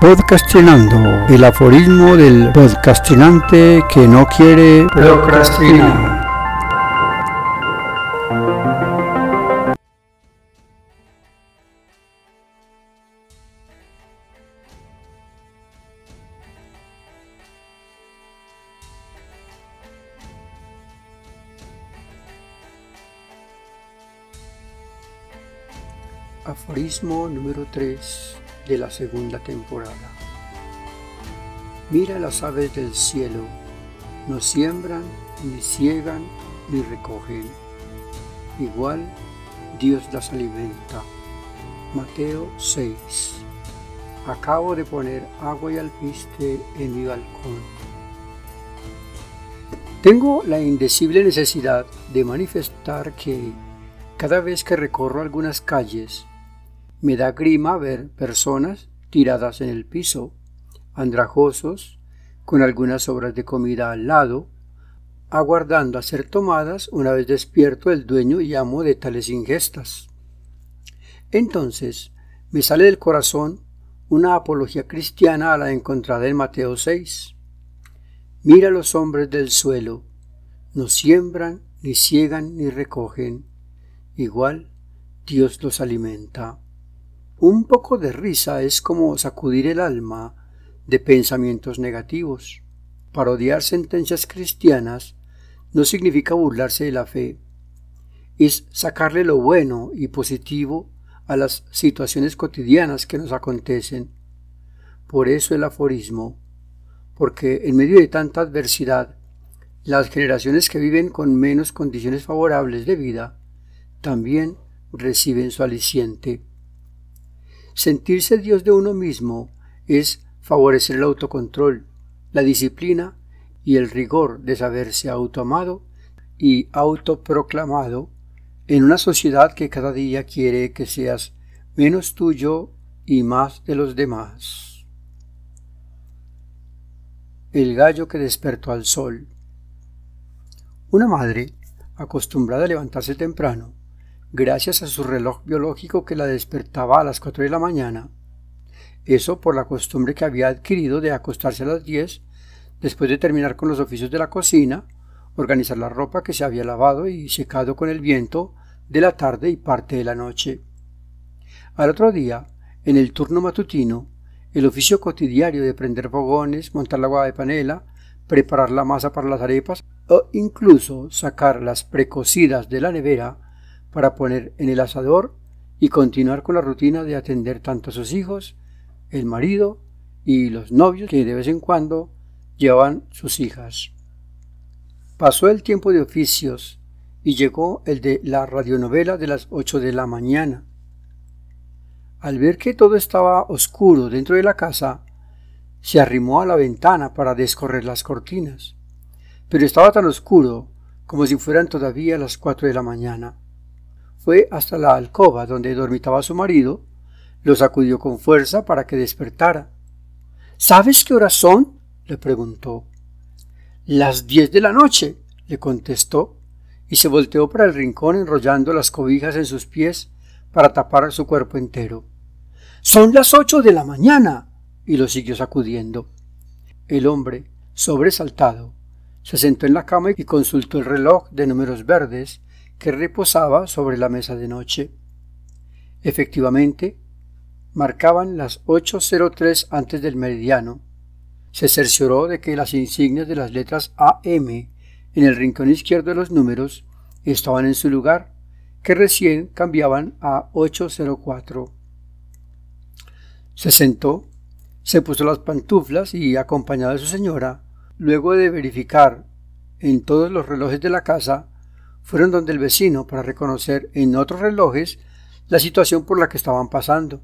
Podcastinando, el aforismo del podcastinante que no quiere procrastinar. Aforismo número 3 de la segunda temporada. Mira las aves del cielo, no siembran, ni ciegan, ni recogen. Igual Dios las alimenta. Mateo 6. Acabo de poner agua y alpiste en mi balcón. Tengo la indecible necesidad de manifestar que cada vez que recorro algunas calles me da grima ver personas tiradas en el piso, andrajosos, con algunas sobras de comida al lado, aguardando a ser tomadas una vez despierto el dueño y amo de tales ingestas. Entonces me sale del corazón una apología cristiana a la encontrada en Mateo 6. Mira los hombres del suelo, no siembran, ni ciegan, ni recogen. Igual Dios los alimenta. Un poco de risa es como sacudir el alma de pensamientos negativos. Parodiar sentencias cristianas no significa burlarse de la fe, es sacarle lo bueno y positivo a las situaciones cotidianas que nos acontecen. Por eso el aforismo, porque en medio de tanta adversidad, las generaciones que viven con menos condiciones favorables de vida también reciben su aliciente. Sentirse Dios de uno mismo es favorecer el autocontrol, la disciplina y el rigor de saberse autoamado y autoproclamado en una sociedad que cada día quiere que seas menos tuyo y más de los demás. El gallo que despertó al sol. Una madre, acostumbrada a levantarse temprano, gracias a su reloj biológico que la despertaba a las cuatro de la mañana. Eso por la costumbre que había adquirido de acostarse a las diez, después de terminar con los oficios de la cocina, organizar la ropa que se había lavado y secado con el viento de la tarde y parte de la noche. Al otro día, en el turno matutino, el oficio cotidiano de prender fogones, montar la agua de panela, preparar la masa para las arepas o incluso sacar las precocidas de la nevera para poner en el asador y continuar con la rutina de atender tanto a sus hijos, el marido y los novios que de vez en cuando llevaban sus hijas. Pasó el tiempo de oficios y llegó el de la radionovela de las ocho de la mañana. Al ver que todo estaba oscuro dentro de la casa, se arrimó a la ventana para descorrer las cortinas, pero estaba tan oscuro como si fueran todavía las cuatro de la mañana fue hasta la alcoba donde dormitaba su marido, lo sacudió con fuerza para que despertara. ¿Sabes qué horas son? le preguntó. Las diez de la noche, le contestó, y se volteó para el rincón enrollando las cobijas en sus pies para tapar su cuerpo entero. Son las ocho de la mañana. y lo siguió sacudiendo. El hombre, sobresaltado, se sentó en la cama y consultó el reloj de números verdes que reposaba sobre la mesa de noche. Efectivamente, marcaban las 8.03 antes del meridiano. Se cercioró de que las insignias de las letras AM en el rincón izquierdo de los números estaban en su lugar, que recién cambiaban a 804. Se sentó, se puso las pantuflas y, acompañado de su señora, luego de verificar en todos los relojes de la casa fueron donde el vecino para reconocer en otros relojes la situación por la que estaban pasando.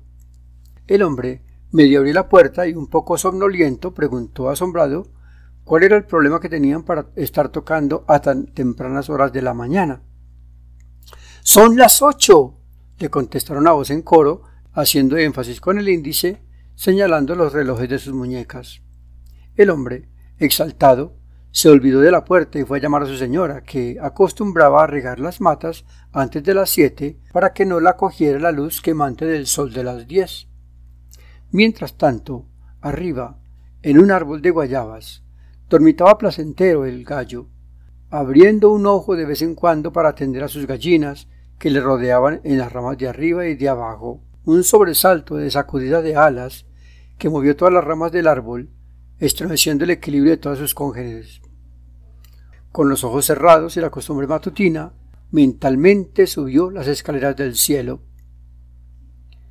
El hombre medio abrió la puerta y un poco somnoliento preguntó asombrado cuál era el problema que tenían para estar tocando a tan tempranas horas de la mañana. Son las ocho. le contestaron a voz en coro, haciendo énfasis con el índice, señalando los relojes de sus muñecas. El hombre, exaltado, se olvidó de la puerta y fue a llamar a su señora, que acostumbraba a regar las matas antes de las siete para que no la cogiera la luz quemante del sol de las diez. Mientras tanto, arriba, en un árbol de guayabas, dormitaba placentero el gallo, abriendo un ojo de vez en cuando para atender a sus gallinas que le rodeaban en las ramas de arriba y de abajo. Un sobresalto de sacudida de alas que movió todas las ramas del árbol, estremeciendo el equilibrio de todas sus congéneres. Con los ojos cerrados y la costumbre matutina, mentalmente subió las escaleras del cielo.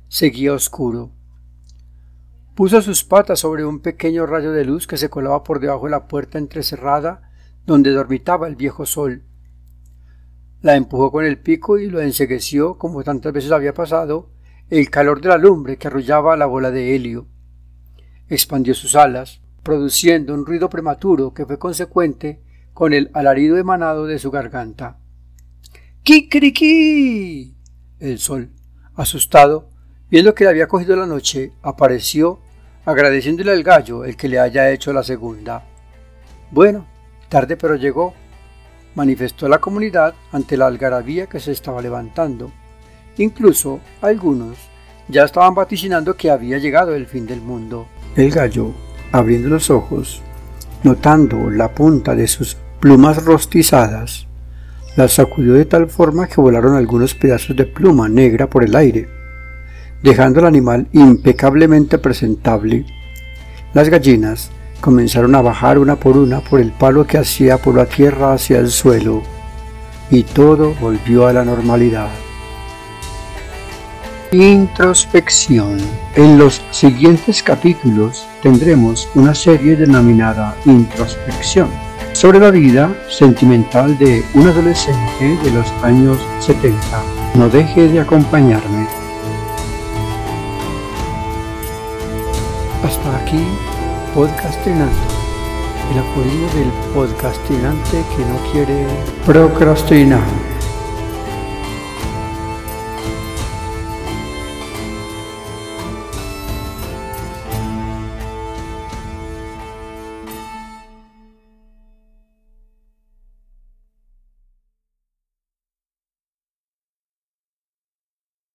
Seguía oscuro. Puso sus patas sobre un pequeño rayo de luz que se colaba por debajo de la puerta entrecerrada donde dormitaba el viejo sol. La empujó con el pico y lo ensegueció, como tantas veces había pasado, el calor de la lumbre que arrullaba la bola de helio. Expandió sus alas, produciendo un ruido prematuro que fue consecuente con el alarido emanado de su garganta. ¡Kikiriki! El sol, asustado, viendo que le había cogido la noche, apareció agradeciéndole al gallo el que le haya hecho la segunda. Bueno, tarde pero llegó, manifestó la comunidad ante la algarabía que se estaba levantando. Incluso algunos ya estaban vaticinando que había llegado el fin del mundo. El gallo, abriendo los ojos, notando la punta de sus plumas rostizadas, las sacudió de tal forma que volaron algunos pedazos de pluma negra por el aire dejando al animal impecablemente presentable. Las gallinas comenzaron a bajar una por una por el palo que hacía por la tierra hacia el suelo, y todo volvió a la normalidad. Introspección. En los siguientes capítulos tendremos una serie denominada Introspección sobre la vida sentimental de un adolescente de los años 70. No deje de acompañarme. Hasta aquí, podcastinando. El apoyo del podcastinante que no quiere procrastinar.